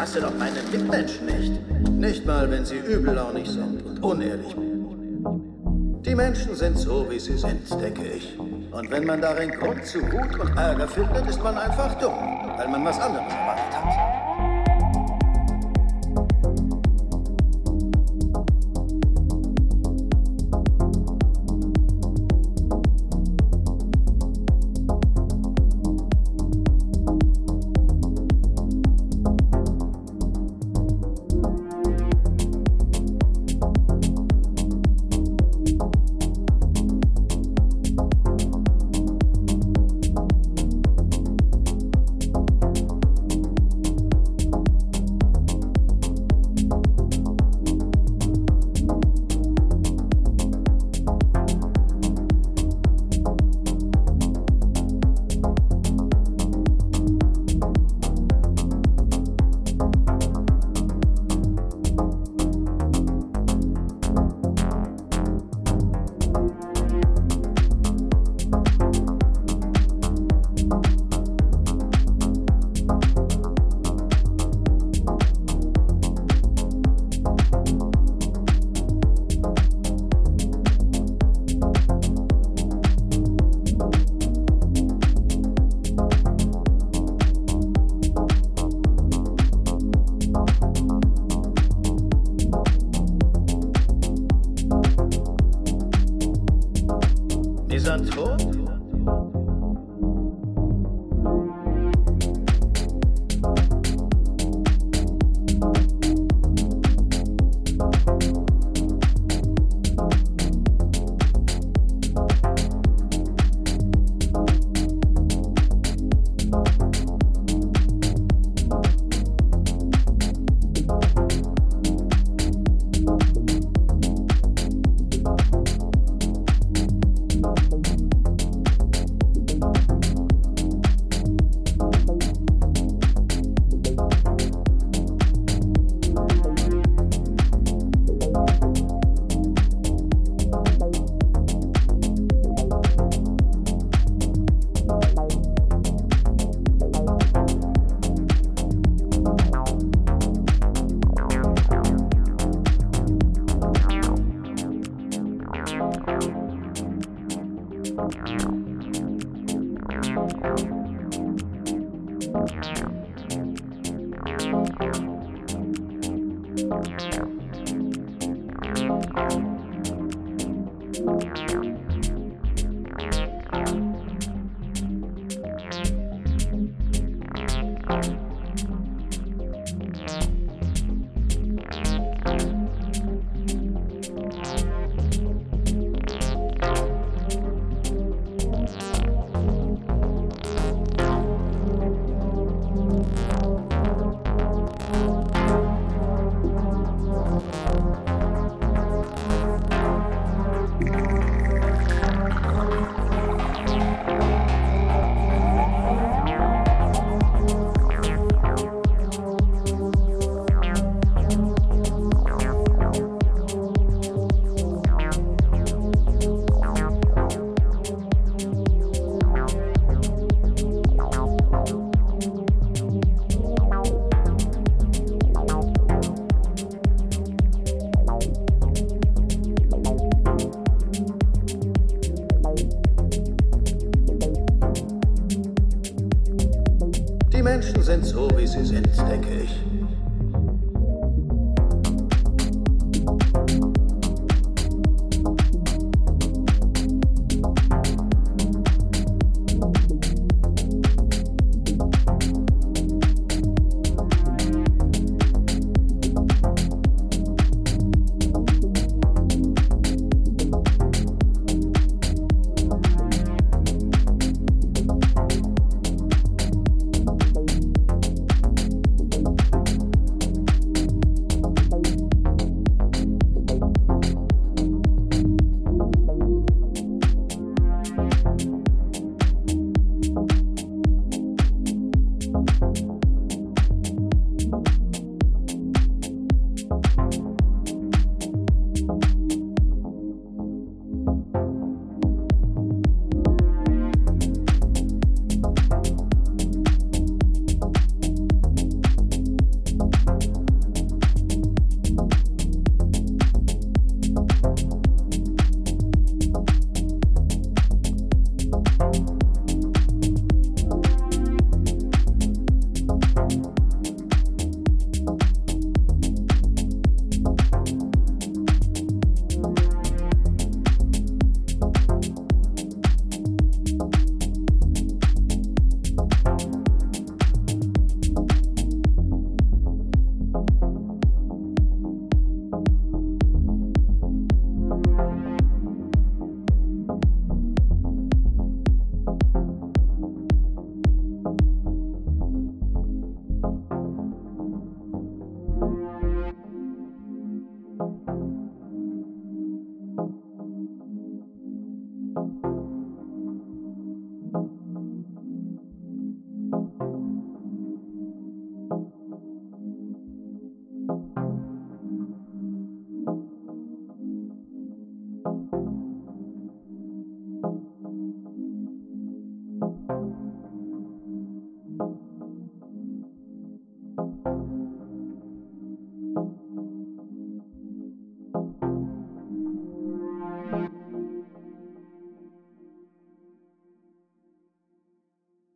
hasse doch meine Mitmenschen nicht. Nicht mal, wenn sie übellaunig sind und unehrlich. Die Menschen sind so, wie sie sind, denke ich. Und wenn man darin Grund zu Wut und Ärger findet, ist man einfach dumm, weil man was anderes erwartet hat.